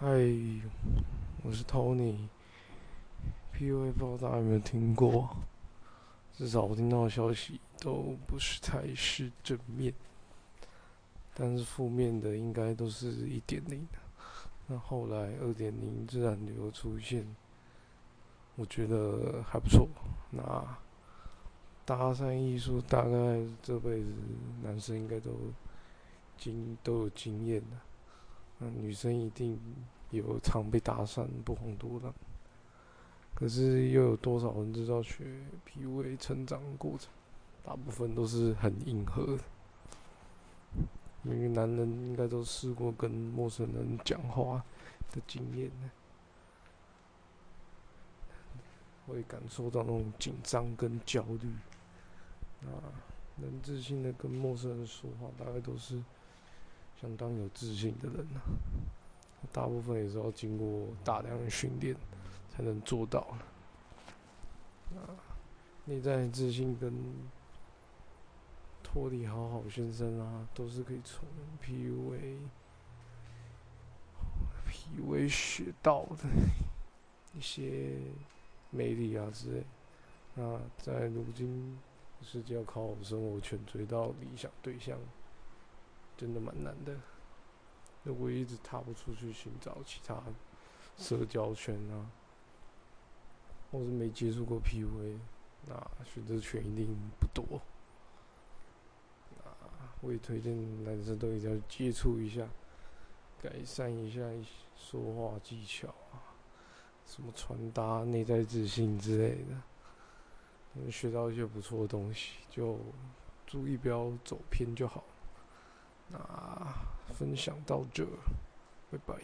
嗨，我是 Tony。PUA 不知道大家有没有听过？至少我听到的消息都不是太是正面，但是负面的应该都是一点零的。那后来二点零自然流出现，我觉得还不错。那搭讪艺术大概这辈子男生应该都经都有经验的。那女生一定有常被搭讪不遑多让，可是又有多少人知道学 PUA 成长过程？大部分都是很硬核的。每个男人应该都试过跟陌生人讲话的经验呢，会感受到那种紧张跟焦虑。啊，能自信的跟陌生人说话，大概都是。相当有自信的人呐，大部分也是要经过大量的训练才能做到啊，内在自信跟脱离好好先生啊，都是可以从 PUA、PUA 学到的一些魅力啊之类。那在如今世界要靠生活全追到理想对象。真的蛮难的。如果一直踏不出去寻找其他社交圈啊，或是没接触过 PUA，那选择权一定不多。啊，我也推荐男生都一定要接触一下，改善一下说话技巧啊，什么传达内在自信之类的，能学到一些不错的东西，就注意不要走偏就好。那分享到这，拜拜。